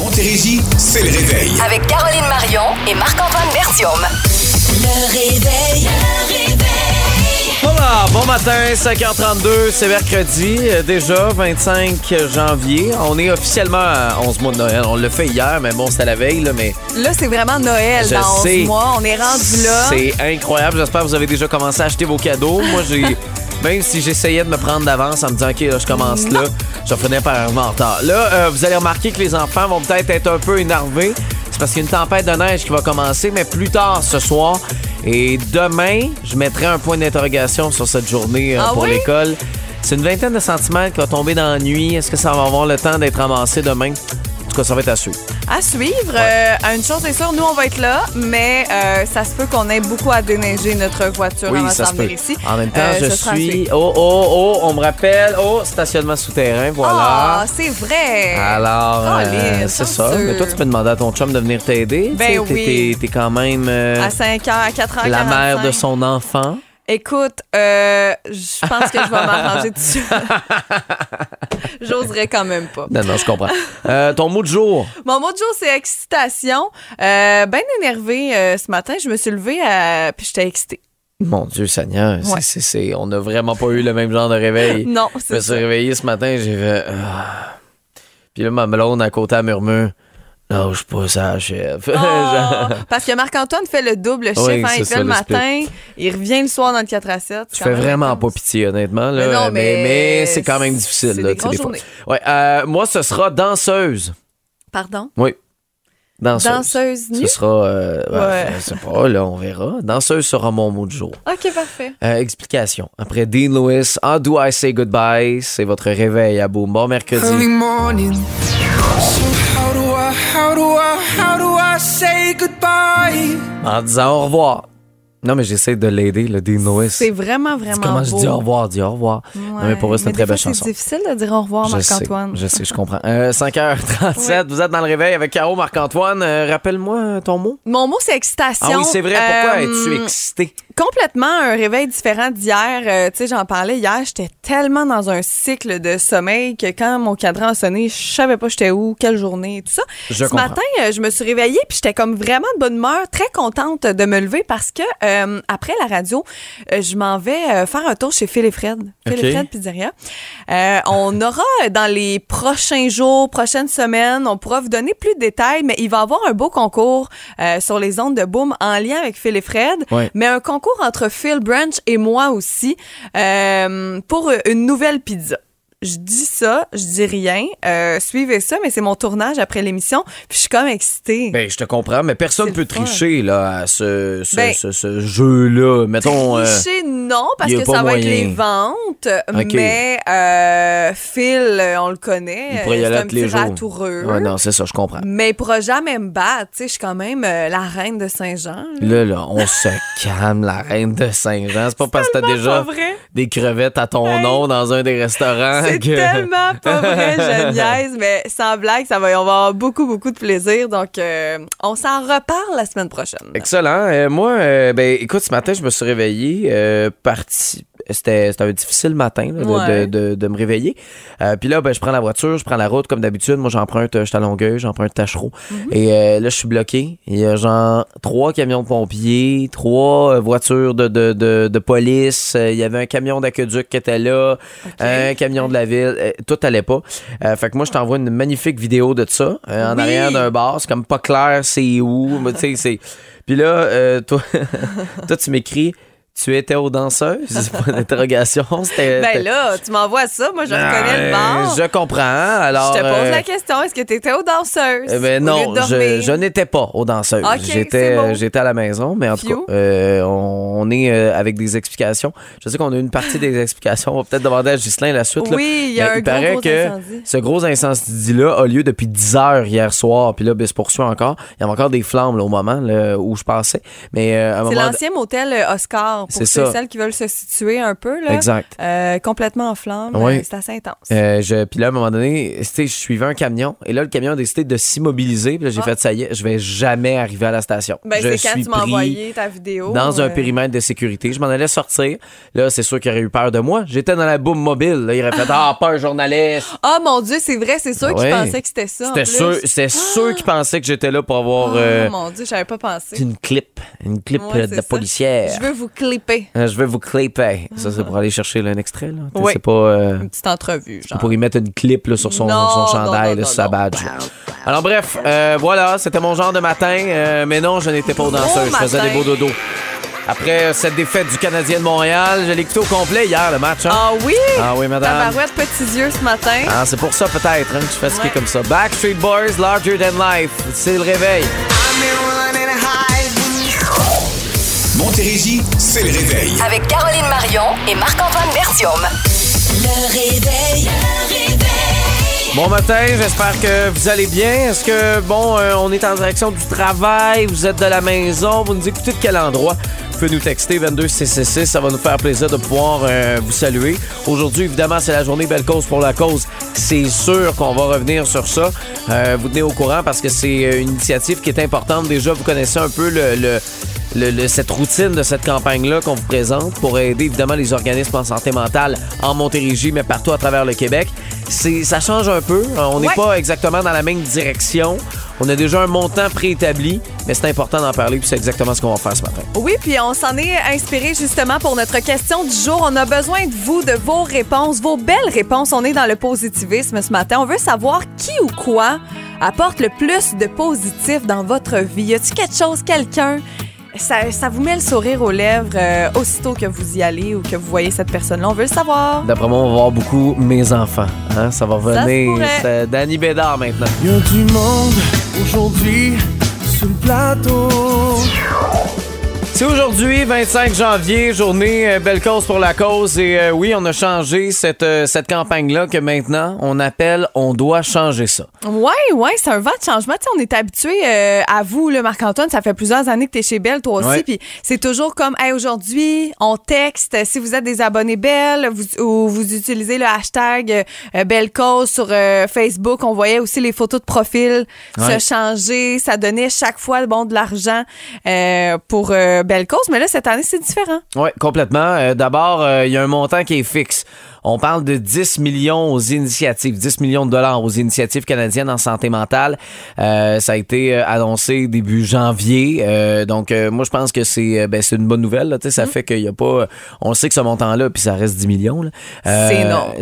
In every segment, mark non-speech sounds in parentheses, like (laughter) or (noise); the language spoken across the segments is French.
Montérégie, c'est le réveil. Avec Caroline Marion et Marc-Antoine Bertium. Le réveil. Le réveil. Voilà, bon matin, 5h32, c'est mercredi, euh, déjà 25 janvier. On est officiellement à 11 mois de Noël. On l'a fait hier, mais bon, c'était la veille, là, mais Là, c'est vraiment Noël Je dans 11 sais. mois. On est rendu là. c'est incroyable. J'espère que vous avez déjà commencé à acheter vos cadeaux. Moi, j'ai. (laughs) Même si j'essayais de me prendre d'avance en me disant, OK, là, je commence là, je finis par en retard. Là, euh, vous allez remarquer que les enfants vont peut-être être un peu énervés. C'est parce qu'il y a une tempête de neige qui va commencer, mais plus tard ce soir. Et demain, je mettrai un point d'interrogation sur cette journée euh, Ah pour oui? l'école. C'est une vingtaine de centimètres qui va tomber dans la nuit. Est-ce que ça va avoir le temps d'être ramassé demain? Cas, ça va être à suivre. À suivre. Euh, une chose est sûre, nous, on va être là, mais euh, ça se peut qu'on ait beaucoup à déneiger notre voiture avant de ça s'en se peut. venir ici. En même temps, Euh, je suis. Oh, oh, oh, on me rappelle. Oh, stationnement souterrain, voilà. Ah, c'est vrai. Alors, Colin, c'est ça. Mais toi, tu peux demander à ton chum de venir t'aider. Ben oui. T'es, quand même À 5 h, à 4 h. la mère de son enfant. Écoute, euh, je pense que je vais m'arranger dessus. (laughs) J'oserais quand même pas. Non, non, je comprends. Euh, ton mot de jour. Mon mot de jour, c'est excitation. Euh, ben énervée euh, ce matin, je me suis levée euh, puis j'étais excitée. Mon Dieu Seigneur, c'est- Ouais. c'est, c'est- on n'a vraiment pas eu le même genre de réveil. (laughs) Non, Je me c'est suis réveillé ce matin, j'ai fait. ah. Puis là, ma melone à côté, elle murmure. Lâche pas ça, chef. Oh, (laughs) parce que Marc-Antoine fait le double chiffre. Oui, hein, il ça, fait le matin, il revient le soir dans le 4 à 7. Je fais vraiment pas pitié, honnêtement. Là. Mais non, mais mais c'est quand même difficile. là, des fois. Ouais, euh, moi, ce sera danseuse. Pardon? Oui. Danseuse. Danseuse Ce nue? sera. euh, ben, Ouais. Je sais pas, là, on verra. Danseuse sera mon mot du jour. OK, parfait. Euh, explication. Après Dean Lewis, How Do I Say Goodbye? C'est votre réveil à Boom. Bon mercredi. early morning. How do I, how do I, say goodbye? En disant au revoir. Non, mais j'essaie de l'aider, le Dean Lewis. C'est vraiment, vraiment C'est comment je dis au revoir, dis au revoir. Non, mais pour eux, c'est une très belle chanson. C'est difficile de dire au revoir, Marc-Antoine. je sais, je comprends. (laughs) Euh, 5h37, vous êtes dans le réveil avec Caro Marc-Antoine. Euh, Rappelle-moi ton mot. Mon mot, c'est excitation. Ah oui, c'est vrai. Pourquoi Euh, es-tu excité? complètement un réveil différent d'hier. Euh, tu sais, j'en parlais hier, j'étais tellement dans un cycle de sommeil que quand mon cadran a sonné, je savais pas j'étais où, quelle journée et tout ça. Je Ce comprends. matin, euh, je me suis réveillée puis j'étais comme vraiment de bonne humeur, très contente de me lever parce que euh, après la radio, euh, je m'en vais euh, faire un tour chez Phil et Fred, Phil et Fred Pizzeria. On (laughs) aura dans les prochains jours, prochaines semaines, on pourra vous donner plus de détails, mais il va y avoir un beau concours sur les ondes de Boom en lien avec Phil et Fred, Ouais. mais un concours entre Phil Branch et moi aussi pour une nouvelle pizza. Je dis ça, je dis rien. Euh, suivez ça, mais c'est mon tournage après l'émission. Puis je suis comme excitée. Ben, je te comprends, mais personne C'est peut tricher là, à ce, ce, Ben, ce- ce jeu-là. Mettons. euh, Tricher, non, parce que ça va être les ventes. Mais euh, Phil, on le connaît. il pourrait y aller un les jours. ratoureux. Ouais, non, c'est ça, je comprends. Mais il pourra jamais me battre. Tu sais, je suis quand même euh, la reine de Saint-Jean. là. Là, on se calme, la reine de Saint-Jean. C'est pas parce que t'as déjà des crevettes à ton Hey. nom dans un des restaurants C'est tellement pas vrai, je (laughs) niaise, mais sans blague, ça va, on va avoir beaucoup, beaucoup de plaisir. Donc, euh, on s'en reparle la semaine prochaine. Excellent. Euh, moi, euh, ben, écoute, ce matin, je me suis réveillé, parti. C'était un difficile matin là, de, Ouais. de, de- de me réveiller. Euh, Puis là, ben, je prends la voiture, je prends la route comme d'habitude. Moi, j'emprunte, euh, je suis à Longueuil, j'emprunte Tachereau. Et euh, là, je suis bloqué. Il y a genre trois camions de pompiers, trois voitures de, de, police. Il y avait un camion d'aqueduc qui était là, un camion de la ville. Tout allait pas. Euh, fait que moi, je t'envoie une magnifique vidéo de ça en Oui. arrière d'un bar. C'est comme pas clair c'est où. mais tu sais, c'est... (laughs) Puis là, toi, (laughs) toi, tu m'écris, tu étais aux danseuses? (laughs) C'est pas une interrogation. C'était. Ben là, tu m'envoies ça, moi je reconnais le bar. Je comprends. Alors, je te pose euh, la question, est-ce que tu étais aux danseuses? eh ben non, je, n'étais pas aux danseuses. J'étais, euh, j'étais à la maison, mais en tout cas, euh, on, on est euh, avec des explications. Je sais qu'on a une partie des explications. On va peut-être demander à Ghislain la suite. Oui, il y a Mais un il gros, paraît gros que incendie. ce gros incendie-là a lieu depuis 10 heures hier soir. Puis là, ben, se poursuit encore. Il y avait encore des flammes là, au moment là, où je passais. Mais euh, C'est l'ancien motel euh, Oscar pour C'est ceux et celles qui veulent se situer un peu, là. Exact. Euh, complètement en flamme. Oui. euh, C'est assez intense. Euh, je, puis là, à un moment donné, je suivais un camion et là, le camion a décidé de s'immobiliser. Puis là, j'ai Ah. fait, ça y est, je vais jamais arriver à la station. ben, je c'est quand tu m'as pris envoyé ta vidéo. dans un périmètre de sécurité. Je m'en allais sortir. Là, c'est sûr qu'il aurait eu peur de moi. J'étais dans la boum mobile. Là, il aurait fait, ah, pas un journaliste. Ah, mon Dieu, c'est vrai, c'est sûr Ah qu'ils ouais. pensaient que c'était ça. C'était sûr, c'était sûr qu'il pensait que j'étais là pour avoir Oh, mon Dieu, j'avais pas pensé. une clip, une clip Ouais, c'est de policière. Je veux vous clipper. Euh, Je vais vous clipper. Ça, c'est pour aller chercher là, un extrait. Là. Oui. C'est pas euh, Une petite entrevue, genre. pour y mettre une clip là, sur son, Non, son chandail, non, là, sur sa non, badge. Alors bref, euh, voilà, c'était mon genre de matin. euh, mais non, je n'étais pas au danseur. Je faisais des beaux dodos. Après cette défaite du Canadien de Montréal, je l'ai écouté au complet hier, le match. hein. Ah oui? Ah oui, madame. Tabarouette, petits yeux ce matin. Ah, c'est pour ça peut-être hein, que je suis fatigué Ouais. comme ça. Backstreet Boys, Larger Than Life. C'est le réveil. Montérégie, c'est le réveil. Avec Caroline Marion et Marc-Antoine Bertium. Le réveil. Le réveil. Bon matin, j'espère que vous allez bien. Est-ce que, bon, euh, on est en direction du travail, vous êtes de la maison, vous nous écoutez de quel endroit? Vous pouvez nous texter 22666, ça va nous faire plaisir de pouvoir euh, vous saluer. Aujourd'hui, évidemment, c'est la journée Belle Cause pour la cause. C'est sûr qu'on va revenir sur ça. Euh, vous tenez au courant parce que c'est une initiative qui est importante. Déjà, vous connaissez un peu le- le, le- le- cette routine de cette campagne-là qu'on vous présente pour aider évidemment les organismes en santé mentale en Montérégie, mais partout à travers le Québec. C'est, ça change un peu. On n'est Ouais. pas exactement dans la même direction. On a déjà un montant préétabli, mais c'est important d'en parler, puis c'est exactement ce qu'on va faire ce matin. Oui, puis on s'en est inspiré justement pour notre question du jour. On a besoin de vous, de vos réponses, vos belles réponses. On est dans le positivisme ce matin. On veut savoir qui ou quoi apporte le plus de positif dans votre vie. Y a-t-il quelque chose, quelqu'un? Ça, ça vous met le sourire aux lèvres euh, aussitôt que vous y allez ou que vous voyez cette personne-là. On veut le savoir. D'après moi, on va voir beaucoup mes enfants. Hein? Ça va Ça se venir. pourrait. C'est Danny Bédard maintenant. Y a du monde aujourd'hui sur le plateau. C'est aujourd'hui, 25 janvier, journée euh, Belle Cause pour la cause. Et euh, oui, on a changé cette, euh, cette campagne-là que maintenant, on appelle On doit changer ça. Ouais, ouais, c'est un vent de changement. Tu sais, on est habitué à vous, le Marc-Antoine. Ça fait plusieurs années que tu es chez Belle, toi aussi. Ouais. Puis c'est toujours comme, hey, aujourd'hui, on texte. Si vous êtes des abonnés Belle vous, ou vous utilisez le hashtag Belle Cause sur Facebook, on voyait aussi les photos de profil Ouais. se changer. Ça donnait chaque fois bon, de l'argent pour Belle Cause. Mais là, cette année, c'est différent. Oui, complètement. Euh, D'abord, euh, il y a un montant qui est fixe. On parle de 10 millions aux initiatives, 10 millions de dollars aux initiatives canadiennes en santé mentale. Euh, ça a été euh, annoncé début janvier. Euh, donc, euh, moi, je pense que c'est euh, ben, c'est une bonne nouvelle. Là, Tu sais, ça fait qu'il y a pas... On sait que ce montant-là, puis ça reste 10 millions. Euh, C'est énorme.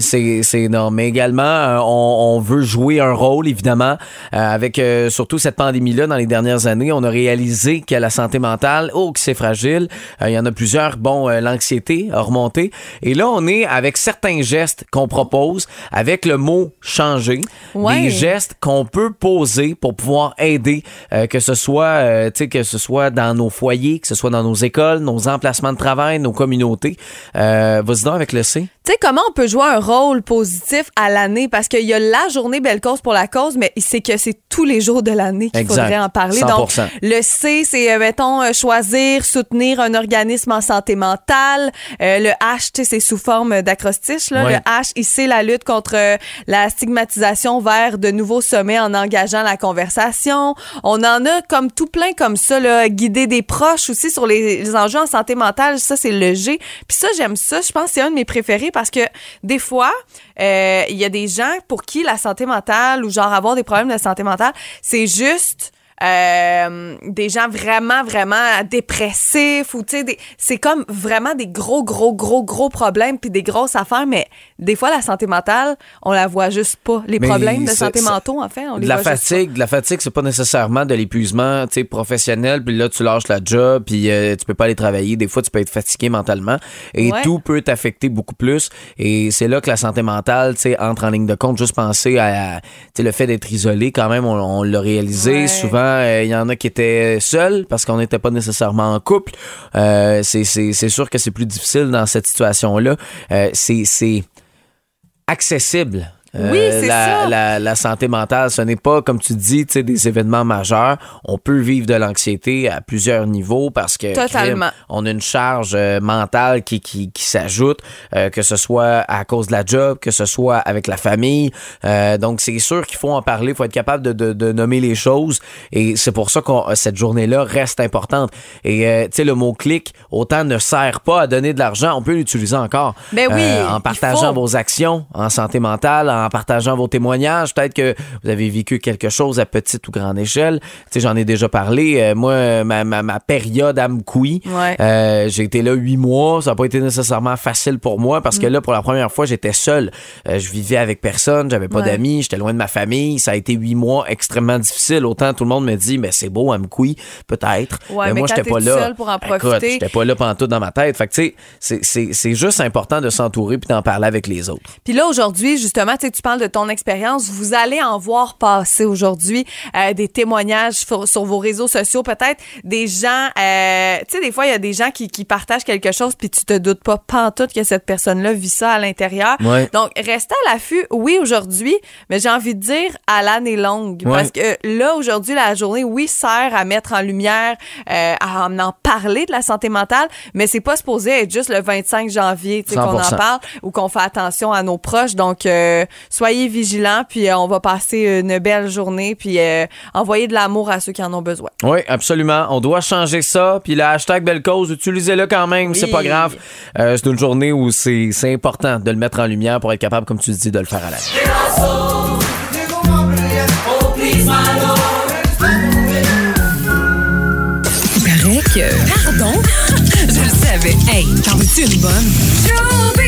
C'est énorme. Mais également, euh, on, on veut jouer un rôle, évidemment, euh, avec euh, surtout cette pandémie-là dans les dernières années. On a réalisé que la santé mentale, oh, que c'est fragile. Euh, Il y en a plusieurs. Bon, euh, l'anxiété a remonté. Et là, on est avec certains gestes qu'on propose, avec le mot changer, Ouais. des gestes qu'on peut poser pour pouvoir aider, euh, que ce soit, euh, tu sais, que ce soit dans nos foyers, que ce soit dans nos écoles, nos emplacements de travail, nos communautés. Euh, Vas-y donc avec le C. Tu sais, comment on peut jouer un rôle positif à l'année? Parce qu'il y a la journée Belle Cause pour la cause, mais c'est que c'est tous les jours de l'année qu'il faudrait en parler. 100%. Donc, le C, c'est, euh, mettons, euh, choisir, soutenir un organisme en santé mentale. Le H, c'est sous forme d'acrostiche. Là. Ouais. Le H, ici, la lutte contre euh, la stigmatisation vers de nouveaux sommets en engageant la conversation. On en a comme tout plein comme ça, là, guider des proches aussi sur les, les enjeux en santé mentale. Ça, c'est le G. Puis ça, j'aime ça. Je pense que c'est un de mes préférés parce que des fois, euh, il y a des gens pour qui la santé mentale ou genre avoir des problèmes de santé mentale, c'est juste euh, des gens vraiment, vraiment dépressifs ou, tu sais, c'est comme vraiment des gros, gros, gros, gros problèmes puis des grosses affaires, mais des fois, la santé mentale, on la voit juste pas. Les Mais problèmes de santé mentaux, en fait, on les de la voit juste fatigue, de la fatigue, c'est pas nécessairement de l'épuisement, tu sais, professionnel, puis là tu lâches la job, puis euh, tu peux pas aller travailler. Des fois, tu peux être fatigué mentalement, et Ouais. tout peut t'affecter beaucoup plus. Et c'est là que la santé mentale, tu sais, entre en ligne de compte. Juste penser à, tu sais, le fait d'être isolé, quand même, on, on l'a réalisé. Ouais. Souvent, euh, il y en a qui étaient seuls parce qu'on n'était pas nécessairement en couple. Euh, c'est sûr que c'est plus difficile dans cette situation-là. Euh, c'est accessible Euh, Oui, c'est la, ça. La, la santé mentale, ce n'est pas, comme tu dis, tu sais, des événements majeurs. On peut vivre de l'anxiété à plusieurs niveaux parce que Totalement. crime, on a une charge euh, mentale qui, qui, qui s'ajoute, euh, que ce soit à cause de la job, que ce soit avec la famille. Donc, c'est sûr qu'il faut en parler, il faut être capable de, de, de nommer les choses. Et c'est pour ça que cette journée-là reste importante. Et, tu sais, le mot-clic, autant ne sert pas à donner de l'argent, on peut l'utiliser encore. Ben oui, en partageant vos actions en santé mentale, en partageant vos témoignages. Peut-être que vous avez vécu quelque chose à petite ou grande échelle. Tu sais, j'en ai déjà parlé. Euh, moi, ma, ma, ma période à Mkoui, Ouais. euh, j'ai été là huit mois. Ça n'a pas été nécessairement facile pour moi parce que Mm. là, pour la première fois, j'étais seul. Euh, je vivais avec personne, j'avais pas Ouais. d'amis, j'étais loin de ma famille. Ça a été huit mois extrêmement difficile. Autant tout le monde me dit, mais c'est beau à Mkoui, peut-être. Ouais, mais moi, quand j'étais pas là. pour en profiter. j'étais pas là pendant tout dans ma tête. Fait que, tu sais, c'est- juste important de s'entourer puis d'en parler avec les autres. Puis là, aujourd'hui, justement, tu sais, tu parles de ton expérience. Vous allez en voir passer aujourd'hui euh, des témoignages sur, sur vos réseaux sociaux, peut-être des gens, euh, tu sais, des fois, il y a des gens qui, qui partagent quelque chose, puis tu te doutes pas pantoute que cette personne-là vit ça à l'intérieur. Ouais. Donc, restez à l'affût, oui, aujourd'hui, mais j'ai envie de dire à l'année longue. Ouais. Parce que là, aujourd'hui, la journée, oui, sert à mettre en lumière, euh, à en parler de la santé mentale, mais c'est pas supposé être juste le 25 janvier, tu sais, qu'on en 100%. parle ou qu'on fait attention à nos proches. Donc, euh, soyez vigilants, puis euh, on va passer une belle journée, puis euh, envoyer de l'amour à ceux qui en ont besoin. Oui, absolument. On doit changer ça. Puis le hashtag Belle Cause, utilisez-le quand même. Oui. C'est pas grave. Euh, c'est une journée où c'est important de le mettre en lumière pour être capable, comme tu dis, de le faire à la paraît que. Pardon? (laughs) Je le savais. Hey, t'en veux-tu une bonne?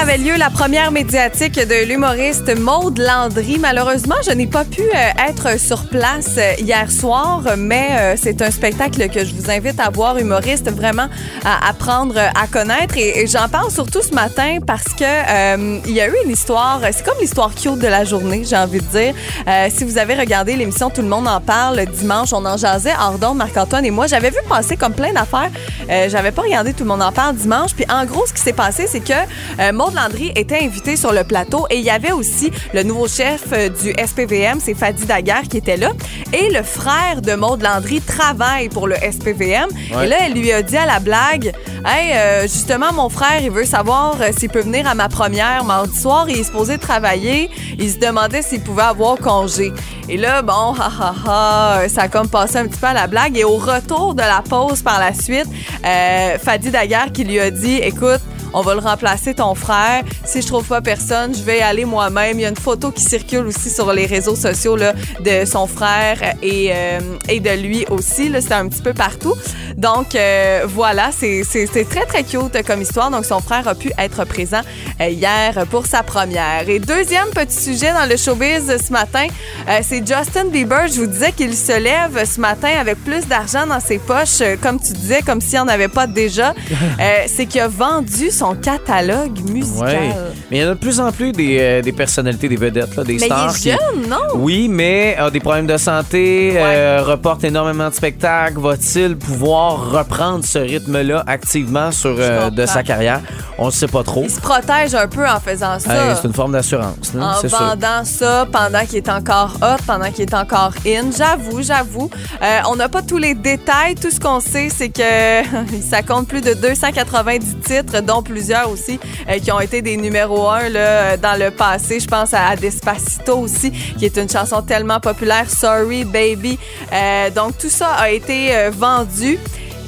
Avait lieu la première médiatique de l'humoriste Maude Landry. Malheureusement, je n'ai pas pu euh, être sur place euh, hier soir, mais euh, c'est un spectacle que je vous invite à voir, humoriste, vraiment à apprendre à connaître. Et, j'en parle surtout ce matin parce que il y a eu une histoire, c'est comme l'histoire cute de la journée, j'ai envie de dire. Si vous avez regardé l'émission Tout le monde en parle dimanche, on en jasait d'onde, Marc-Antoine et moi. J'avais vu passer comme plein d'affaires. Euh, J'avais pas regardé Tout le monde en parle dimanche. Puis en gros, ce qui s'est passé, c'est que euh, Maud Landry était invité sur le plateau et il y avait aussi le nouveau chef euh, du SPVM, c'est Fadi Daguerre qui était là. Et le frère de Maud Landry travaille pour le SPVM. Ouais. Et là, elle lui a dit à la blague Hey, euh, justement, mon frère, il veut savoir euh, s'il peut venir à ma première mardi soir. Il est supposé travailler. Il se demandait s'il pouvait avoir congé. Et là, bon, ha, ha, ha, ça a comme passé un petit peu à la blague. Et au retour de la pause par la suite, euh, Fadi Daguerre qui lui a dit Écoute, on va le remplacer ton frère. Si je trouve pas personne, je vais aller moi-même. Il y a une photo qui circule aussi sur les réseaux sociaux là, de son frère et, euh, et de lui aussi. C'était un petit peu partout. Donc euh, voilà, c'est c'est- c'est très très cute comme histoire. Donc son frère a pu être présent euh, hier pour sa première. Et deuxième petit sujet dans le showbiz ce matin, euh, c'est Justin Bieber. Je vous disais qu'il se lève ce matin avec plus d'argent dans ses poches, comme tu disais, comme s'il n'y en avait pas déjà. (laughs) C'est qu'il a vendu son catalogue musical. Ouais. Mais il y en a de plus en plus des, euh, des personnalités, des vedettes, là, des Mais stars. il est jeune, non? Oui, mais a des problèmes de santé, euh, reporte énormément de spectacles. Va-t-il pouvoir reprendre ce rythme-là activement sur euh, de sa carrière? On ne sait pas trop. Il se protège un peu en faisant ça. Euh, c'est une forme d'assurance, en sûr. vendant ça pendant qu'il est encore hot, pendant qu'il est encore in. J'avoue, j'avoue. Euh, on n'a pas tous les détails. Tout ce qu'on sait, c'est que (laughs) ça compte plus de 290 titres, dont plusieurs aussi euh, qui ont été des numéros 1 là, dans le passé. Je pense à Despacito aussi, qui est une chanson tellement populaire. Sorry Baby. Euh, donc tout ça a été euh, vendu.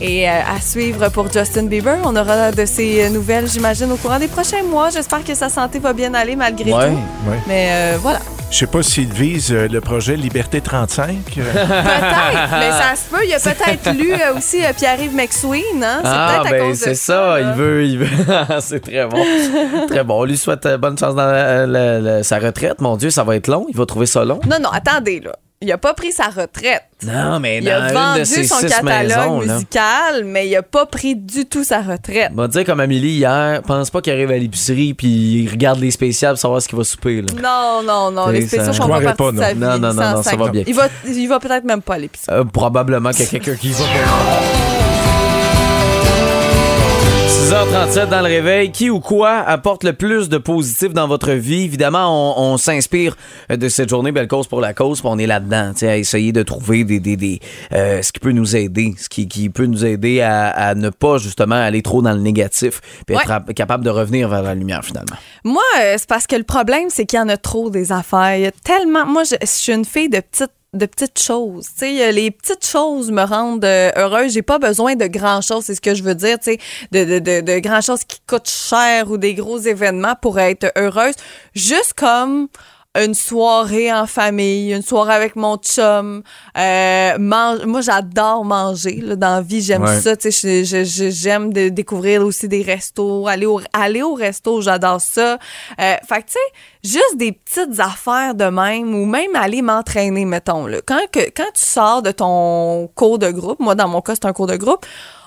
Et euh, à suivre pour Justin Bieber, on aura de ces euh, nouvelles, j'imagine, au courant des prochains mois. J'espère que sa santé va bien aller malgré Ouais. tout. Ouais. Mais euh, voilà. Je sais pas s'il vise euh, le projet Liberté 35. euh, (laughs) Peut-être, (laughs) mais ça se peut. Il a peut-être lu euh, aussi euh, Pierre-Yves McSween. Hein? C'est Ah, peut-être à ben cause de c'est ça, là. il veut, il veut. (laughs) c'est très bon. très bon. On lui souhaite euh, bonne chance dans la- la- la- sa retraite. Mon Dieu, ça va être long. Il va trouver ça long. Non, non, attendez, là. Il a pas pris sa retraite. Non, mais Il a vendu de ses son catalogue maisons, là. musical, mais il a pas pris du tout sa retraite. On va dire comme Amélie hier, pense pas qu'il arrive à l'épicerie puis il regarde les spéciales pour savoir ce qu'il va souper. Là. Non, non, non. Les C'est ça. font pas pas, de sa vie. non. Non, non, non, non, ça va bien. Il va, il va peut-être même pas à l'épicerie. Euh, probablement qu'il y a (laughs) quelqu'un qui va. 6h37 dans le réveil. Qui ou quoi apporte le plus de positif dans votre vie? Évidemment, on, on s'inspire de cette journée Belle Cause pour la cause, puis on est là-dedans, à essayer de trouver des, des, des, euh, ce qui peut nous aider, ce qui, qui peut nous aider à, à ne pas justement aller trop dans le négatif, puis être Ouais. capable de revenir vers la lumière finalement. Moi, euh, c'est parce que le problème, c'est qu'il y en a trop des affaires. Il y a tellement. Moi, je, je suis une fille de petites de petites choses. Tu sais, euh, les petites choses me rendent euh, heureuse. J'ai pas besoin de grand chose, c'est ce que je veux dire, tu sais, de, de, de, de grand chose qui coûtent cher ou des gros événements pour être heureuse. Juste comme une soirée en famille, une soirée avec mon chum. Euh, mange, moi, j'adore manger. Là, dans la vie, j'aime Ouais. ça. J'aime de découvrir aussi des restos. Aller au, aller au resto, j'adore ça. Euh, fait que, tu sais, juste des petites affaires de même ou même aller m'entraîner, mettons. Là. Quand, que, quand tu sors de ton cours de groupe, moi, dans mon cas, c'est un cours de groupe,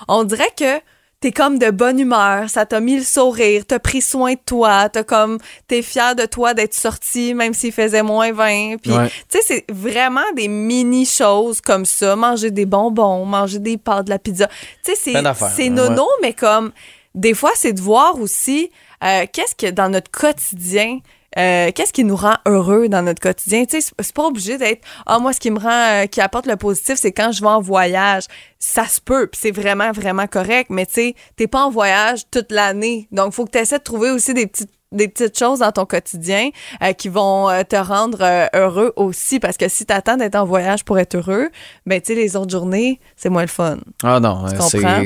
on dirait que t'es comme de bonne humeur, ça t'a mis le sourire, t'as pris soin de toi, t'as comme, t'es fier de toi d'être sorti, même s'il faisait moins 20. Puis, Ouais. tu sais, c'est vraiment des mini choses comme ça, manger des bonbons, manger des pâtes, de la pizza. Tu sais, c'est, c'est hein, nono, mais comme, des fois, c'est de voir aussi euh, qu'est-ce que dans notre quotidien, euh, qu'est-ce qui nous rend heureux dans notre quotidien? Tu sais, c'est- pas obligé d'être ah moi ce qui me rend, euh, qui apporte le positif, c'est quand je vais en voyage. Ça se peut, puis c'est vraiment vraiment correct. Mais tu sais, t'es pas en voyage toute l'année, donc faut que tu essaies de trouver aussi des petites des petites choses dans ton quotidien euh, qui vont te rendre heureux aussi parce que si t'attends d'être en voyage pour être heureux ben tu sais les autres journées c'est moins le fun Ah non,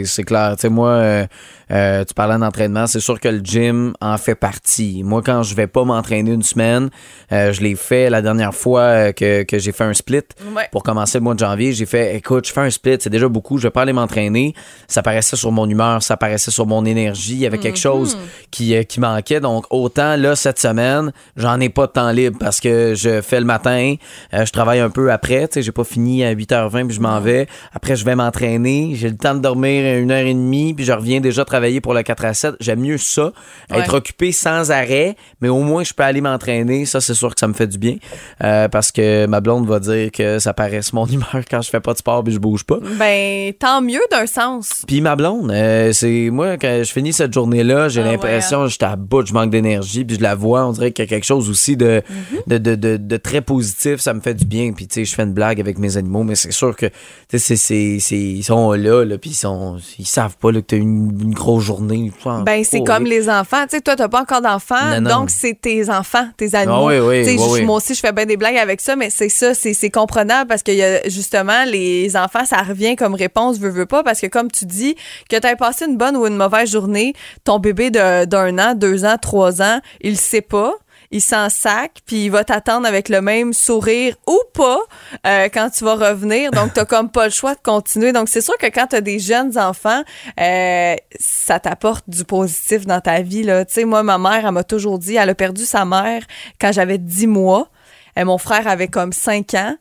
c'est clair. Tu sais, moi, euh, tu parlais d'entraînement, c'est sûr que le gym en fait partie. Moi, quand je vais pas m'entraîner une semaine, euh, je l'ai fait la dernière fois euh, que, que j'ai fait un split Ouais. pour commencer le mois de janvier. J'ai fait, écoute, je fais un split, c'est déjà beaucoup, je vais pas aller m'entraîner. Ça paraissait sur mon humeur, ça paraissait sur mon énergie. Il y avait quelque chose qui, euh, qui manquait. Donc, autant là, cette semaine, j'en ai pas de temps libre parce que je fais le matin, euh, je travaille un peu après. Tu sais, j'ai pas fini à 8h20 puis je m'en vais. Après, je vais m'entraîner. J'ai le temps de dormir une heure et demie puis je reviens déjà travailler pour le 4 à 7. J'aime mieux ça, être occupé sans arrêt, mais au moins je peux aller m'entraîner. Ça, c'est sûr que ça me fait du bien euh, parce que ma blonde va dire que ça paraît sur mon (laughs) humeur quand je fais pas de sport puis je bouge pas. ben tant mieux d'un sens Puis ma blonde, euh, c'est moi quand je finis cette journée-là, j'ai Ah ouais, l'impression que j'étais à bout, je manque d'énergie, puis je la vois, on dirait qu'il y a quelque chose aussi de, Mhm. de, de, de, de très positif, ça me fait du bien. Puis tu sais, je fais une blague avec mes animaux, mais c'est sûr que tu c'est, c'est- ils sont là, là puis ils sont ils savent pas là, que t'as une, une grosse journée. Ben, c'est comme les enfants. Tu sais, toi, t'as pas encore d'enfants, donc c'est tes enfants, tes animaux. Ah oui, oui. Moi aussi, je fais bien des blagues avec ça, mais c'est ça, c'est c'est comprenable parce que y a, justement, les enfants, ça revient comme réponse, veux, veux pas, parce que comme tu dis, que tu passé une bonne ou une mauvaise journée, ton bébé d'un an, deux ans, trois ans, il sait pas. Il s'en sac, puis il va t'attendre avec le même sourire ou pas euh, quand tu vas revenir. Donc, t'as comme pas le choix de continuer. Donc, c'est sûr que quand t'as des jeunes enfants, euh, ça t'apporte du positif dans ta vie. Tu sais, moi, ma mère, elle m'a toujours dit, elle a perdu sa mère quand j'avais 10 mois. Et mon frère avait comme 5 ans.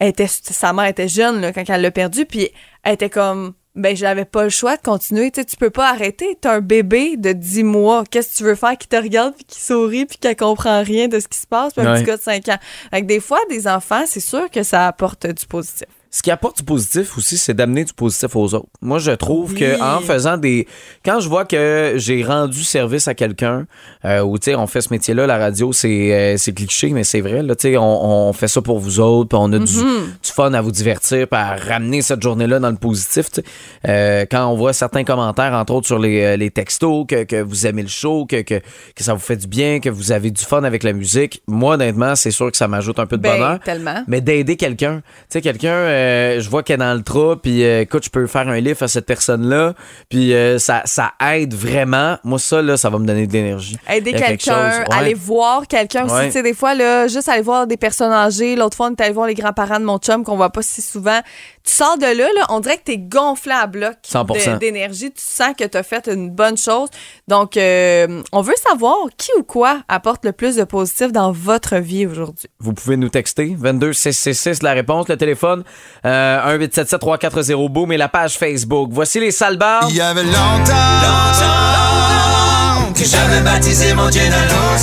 Était, sa mère était jeune quand elle l'a perdu, puis elle était comme ben j'avais pas le choix de continuer, tu sais, tu peux pas arrêter, t'as un bébé de 10 mois, qu'est-ce que tu veux faire? Qui te regarde puis qui sourit puis qui comprend rien de ce qui se passe, puis un Ouais. petit gars de 5 ans. Fait que des fois des enfants, c'est sûr que ça apporte du positif. Ce qui apporte du positif aussi, c'est d'amener du positif aux autres. Moi, je trouve Oui. que en faisant des. Quand je vois que j'ai rendu service à quelqu'un, euh, ou tu sais, on fait ce métier-là, la radio, c'est euh, c'est cliché, mais c'est vrai. Là, tu sais, on, on fait ça pour vous autres, puis on a du, du fun à vous divertir, puis à ramener cette journée-là dans le positif. Euh, quand on voit certains commentaires, entre autres sur les, euh, les textos, que, que vous aimez le show, que, que, que ça vous fait du bien, que vous avez du fun avec la musique, moi, honnêtement, c'est sûr que ça m'ajoute un peu de Ben, bonheur. tellement. Mais d'aider quelqu'un. Tu sais, quelqu'un, euh, je vois qu'elle est dans le trou, puis euh, écoute, je peux faire un livre à cette personne-là, puis euh, ça, ça aide vraiment. Moi, ça, là, ça va me donner de l'énergie. Aider quelqu'un, ouais. aller voir quelqu'un aussi. Tu sais, des fois, là, juste aller voir des personnes âgées. L'autre fois, on est allé voir les grands-parents de mon chum qu'on voit pas si souvent. Tu sors de là, là on dirait que t'es gonflé à bloc 100%. de- d'énergie. Tu sens que t'as fait une bonne chose. Donc, euh, on veut savoir qui ou quoi apporte le plus de positif dans votre vie aujourd'hui. Vous pouvez nous texter 22 666 la réponse, le téléphone euh, 1877 340 boom et la page Facebook. Voici les salbars. Il y avait longtemps, longtemps que j'avais baptisé mon Dieu dans l'eau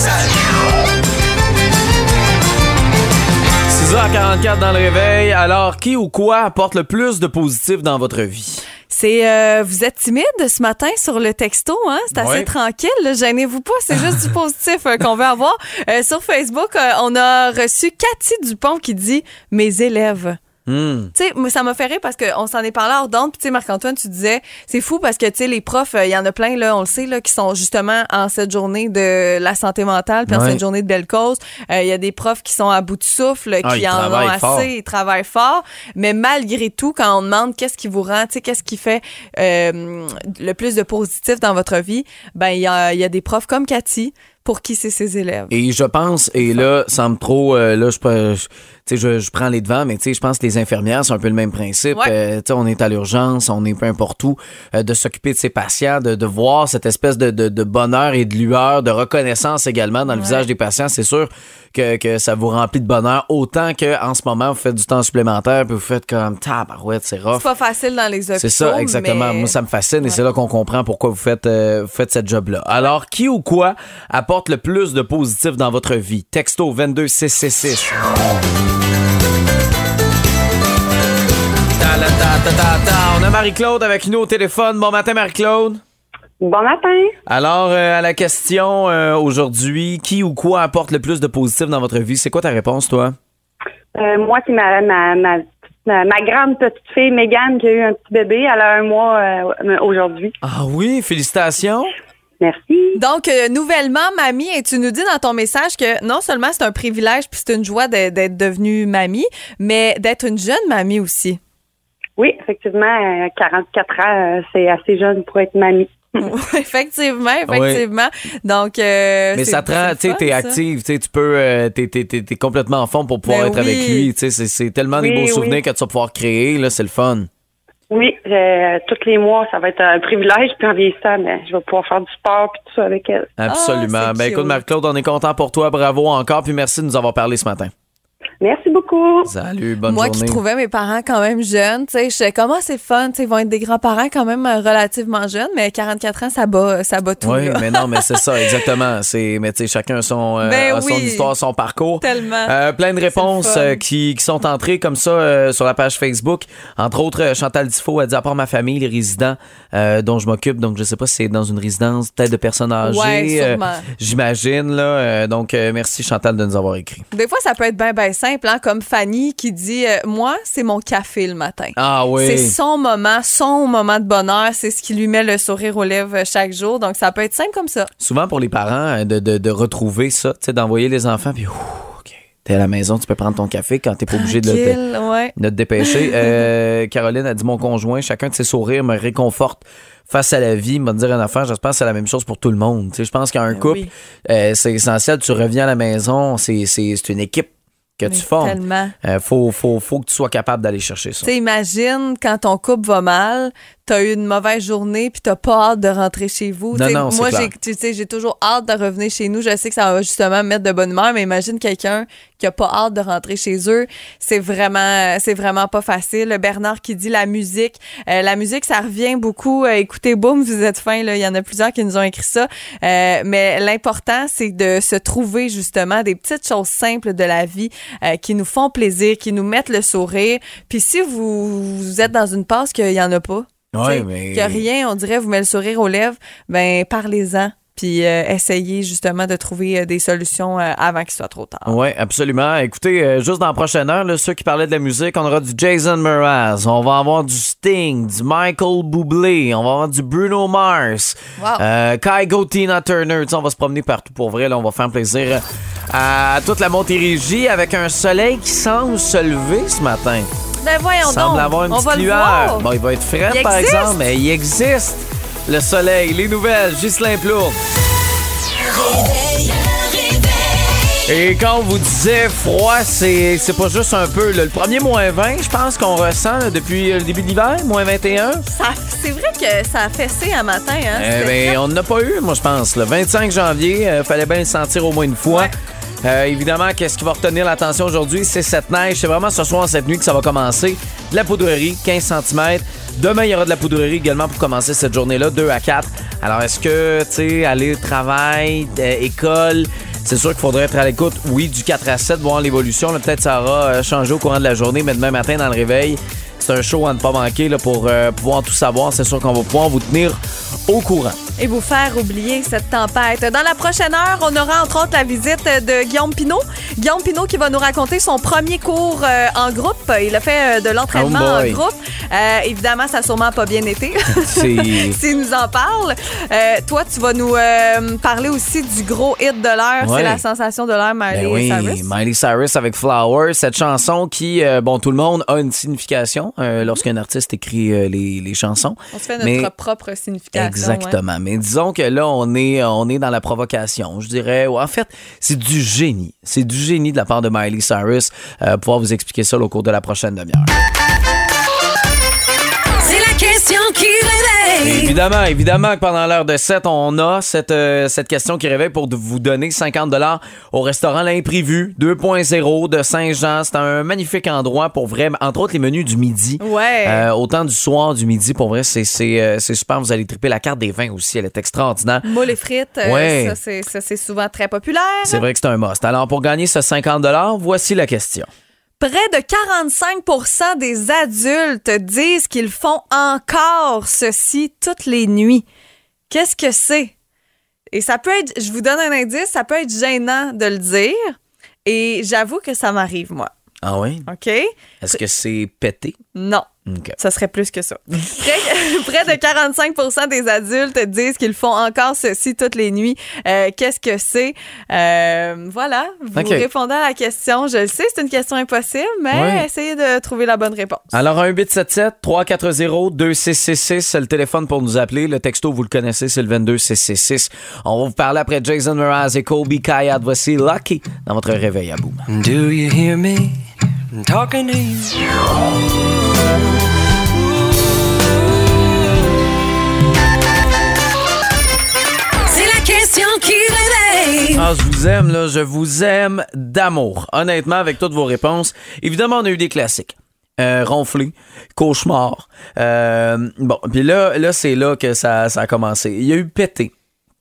6h44 dans le réveil. Alors, qui ou quoi apporte le plus de positif dans votre vie? C'est euh, vous êtes timide ce matin sur le texto, hein? C'est assez Ouais. tranquille. là. Gênez-vous pas, c'est juste du positif euh, qu'on veut avoir. Euh, sur Facebook, on a reçu Cathy Dupont qui dit mes élèves. Hmm. Tu sais, ça m'a fait rire parce qu'on s'en est parlé hors d'onde. Puis, tu sais, Marc-Antoine, tu disais, c'est fou parce que, tu sais, les profs, euh, il y en a plein, là, on le sait, là, qui sont justement en cette journée de la santé mentale, puis en Ouais. cette journée de belle cause. Euh, Il y a des profs qui sont à bout de souffle, Ah, qui en ont assez, fort. ils travaillent fort. Mais malgré tout, quand on demande qu'est-ce qui vous rend, tu sais, qu'est-ce qui fait euh, le plus de positif dans votre vie, ben, il y a, il y a des profs comme Cathy pour qui c'est ses élèves. Et je pense, et là, sans trop, euh, là, je, sais, je, je prends les devants, mais tu sais, je pense que les infirmières, c'est un peu le même principe. Ouais. Euh, tu sais, on est à l'urgence, on est peu importe où, euh, de s'occuper de ses patients, de, de voir cette espèce de, de, de bonheur et de lueur, de reconnaissance également dans le Ouais. visage des patients. C'est sûr que, que ça vous remplit de bonheur, autant qu'en ce moment, vous faites du temps supplémentaire, puis vous faites comme, tabarouette, c'est rough. C'est pas facile dans les hôpitaux. C'est ça, exactement. mais- Moi, ça me fascine et c'est là qu'on comprend pourquoi vous faites, euh, vous faites cette job-là. Alors, qui ou quoi apporte le plus de positif dans votre vie? Texto 22666. Ta, la, ta, ta, ta, ta. On a Marie-Claude avec nous au téléphone. Bon matin, Marie-Claude. Bon matin. Alors, euh, à la question euh, aujourd'hui, qui ou quoi apporte le plus de positif dans votre vie? C'est quoi ta réponse, toi? Euh, moi, c'est ma, ma, ma, grande petite fille, Mégane, qui a eu un petit bébé. Elle a un mois euh, aujourd'hui. Ah oui, félicitations. Merci. Donc, euh, nouvellement, mamie, et tu nous dis dans ton message que non seulement c'est un privilège puis c'est une joie d'être devenue mamie, mais d'être une jeune mamie aussi. Oui, effectivement, euh, 44 ans, euh, c'est assez jeune pour être mamie. (laughs) effectivement, effectivement. Donc, euh, Mais ça te rend, tu sais, t'es active, tu sais, tu peux, euh, t'es, t'es, t'es, t'es complètement en forme pour pouvoir Ben être avec oui. lui, tu sais, c'est, c'est tellement des beaux oui. souvenirs que tu vas pouvoir créer, là, c'est le fun. Oui, euh, tous les mois, ça va être un privilège. Puis en vieillissant, ben, je vais pouvoir faire du sport puis tout ça avec elle. Absolument. Ah, c'est ben écoute. Marc-Claude, on est content pour toi, bravo encore, puis merci de nous avoir parlé ce matin. Merci beaucoup. Salut, bonne Moi journée. qui trouvais mes parents quand même jeunes, tu sais, je sais comment c'est fun, tu sais, ils vont être des grands-parents quand même euh, relativement jeunes, mais 44 ans, ça bat, ça bat tout. Oui, là. mais non, mais c'est ça, (laughs) exactement. C'est, mais tu sais, chacun a son, euh, Ben a son histoire, son parcours. Tellement. Euh, plein de réponses euh, qui, qui sont entrées comme ça euh, sur la page Facebook. Entre autres, euh, Chantal Tifo a dit à part ma famille, les résidents euh, dont je m'occupe, donc je sais pas si c'est dans une résidence peut-être de personnes âgées. Ouais, euh, sûrement. J'imagine là. Euh, donc euh, merci Chantal de nous avoir écrit. Des fois, ça peut être bien, bien simple, hein, comme Fanny qui dit euh, Moi, c'est mon café le matin. Ah oui. C'est son moment, son moment de bonheur. C'est ce qui lui met le sourire aux lèvres chaque jour. Donc, ça peut être simple comme ça. Souvent pour les parents euh, de, de, de retrouver ça, tu sais, d'envoyer les enfants puis t'es à la maison, tu peux prendre ton café quand t'es pas obligé de, le- de, ouais. de te dépêcher. (laughs) Euh, Caroline a dit mon conjoint, chacun de ses sourires me réconforte face à la vie, me dire une affaire. J'espère que c'est la même chose pour tout le monde. Je pense qu'un Ben couple, oui. euh, c'est essentiel. Tu reviens à la maison, c'est une équipe que Mais tu formes. Tellement. Euh, faut, faut, faut que tu sois capable d'aller chercher ça. Tu sais, imagine quand ton couple va mal, t'as eu une mauvaise journée puis t'as pas hâte de rentrer chez vous. Non, non, moi, j'ai, tu sais, j'ai toujours hâte de revenir chez nous. Je sais que ça va justement me mettre de bonne humeur, mais imagine quelqu'un qui a pas hâte de rentrer chez eux. C'est vraiment, c'est vraiment pas facile. Bernard qui dit la musique. Euh, la musique, ça revient beaucoup. Euh, écoutez, boum, vous êtes fin. Là. Il y en a plusieurs qui nous ont écrit ça. Euh, mais l'important, c'est de se trouver justement des petites choses simples de la vie euh, qui nous font plaisir, qui nous mettent le sourire. Puis si vous, vous êtes dans une passe qu'il y en a pas, Ouais, mais- Que rien, on dirait, vous met le sourire aux lèvres, ben parlez-en. Puis euh, essayez justement de trouver euh, des solutions euh, avant qu'il soit trop tard. Oui, absolument. Écoutez, euh, juste dans la prochaine heure, là, ceux qui parlaient de la musique, on aura du Jason Mraz, on va avoir du Sting, du Michael Bublé, on va avoir du Bruno Mars, Wow. Kygo Tina Turner. On va se promener partout pour vrai. Là, on va faire plaisir à toute la Montérégie avec un soleil qui semble se lever ce matin. Ben voyons Il semble donc, avoir une on va petite le lueur. voir. Bon, il va être frais, Il par existe. exemple, mais il existe. Le soleil, les nouvelles, Ghislain Plourde. Et quand on vous disait froid, c'est c'est pas juste un peu. là. Le premier moins 20, je pense qu'on ressent là, depuis le début de l'hiver, moins 21. Ça- C'est vrai que ça a fessé un matin. Hein? Eh C'était ben, on n'a pas eu, moi, je pense. Le 25 janvier, euh, fallait bien le sentir au moins une fois. Euh, évidemment, qu'est-ce qui va retenir l'attention aujourd'hui? C'est cette neige. C'est vraiment ce soir, cette nuit, que ça va commencer. De la poudrerie, 15 cm. Demain, il y aura de la poudrerie également pour commencer cette journée-là, 2 à 4. Alors, est-ce que, tu sais, aller au travail, euh, école, c'est sûr qu'il faudrait être à l'écoute, oui, du 4 à 7, voir l'évolution. Peut-être ça aura euh, changé au courant de la journée, mais demain matin, dans le réveil, c'est un show à ne pas manquer là, pour euh, pouvoir tout savoir. C'est sûr qu'on va pouvoir vous tenir au courant. Et vous faire oublier cette tempête. Dans la prochaine heure, on aura entre autres la visite de Guillaume Pinot. Guillaume Pinot qui va nous raconter son premier cours euh, en groupe. Il a fait euh, de l'entraînement Oh en groupe. Euh, évidemment, ça a sûrement pas bien été. (laughs) S'il nous en parle. Toi, tu vas nous parler aussi du gros hit de l'heure. Ouais. C'est la sensation de l'heure, Miley Ben oui, Cyrus. Miley Cyrus avec Flower, cette chanson qui, bon, tout le monde a une signification euh, lorsqu'un artiste écrit euh, les, les chansons. On se fait notre Mais- propre signification. Exactement. Mais disons que là, on est, on est dans la provocation. Je dirais, ouais, en fait, c'est du génie. C'est du génie de la part de Miley Cyrus. Euh, pouvoir vous expliquer ça là, au cours de la prochaine demi-heure. C'est la question qui. Évidemment, évidemment que pendant l'heure de 7, on a cette, euh, cette question qui réveille pour vous donner 50 au restaurant L'Imprévu 2.0 de Saint-Jean. C'est un magnifique endroit pour vrai, entre autres les menus du midi. Ouais. Euh, autant du soir, du midi, pour vrai, c'est c'est, euh, c'est super. Vous allez triper la carte des vins aussi, elle est extraordinaire. Moule et frites, euh, Ouais. ça, c'est- ça, c'est souvent très populaire. C'est vrai que c'est un must. Alors, pour gagner ce 50 voici la question. Près de 45% des adultes disent qu'ils font encore ceci toutes les nuits. Qu'est-ce que c'est? Et ça peut être, je vous donne un indice, ça peut être gênant de le dire. Et j'avoue que ça m'arrive, moi. Ah oui? OK? Est-ce que c'est pété? Non. OK. Ça serait plus que ça. (laughs) Près, près de 45% des adultes disent qu'ils font encore ceci toutes les nuits. Euh, Qu'est-ce que c'est? Euh, voilà, vous OK. répondez à la question. Je le sais, c'est une question impossible, mais Ouais. essayez de trouver la bonne réponse. Alors, un 877 340 2666 c'est le téléphone pour nous appeler. Le texto, vous le connaissez, c'est le 22666. On va vous parler après Jason Mraz et Colby Kayat. Voici Lucky dans votre réveil à boum. Do you hear me? Talking to you? C'est la question qui réveille. Ah, je vous aime, là. Je vous aime d'amour. Honnêtement, avec toutes vos réponses. Évidemment, on a eu des classiques. Euh, ronfler, cauchemar. Euh, bon, puis là, là c'est là que ça, ça a commencé. Il y a eu pété.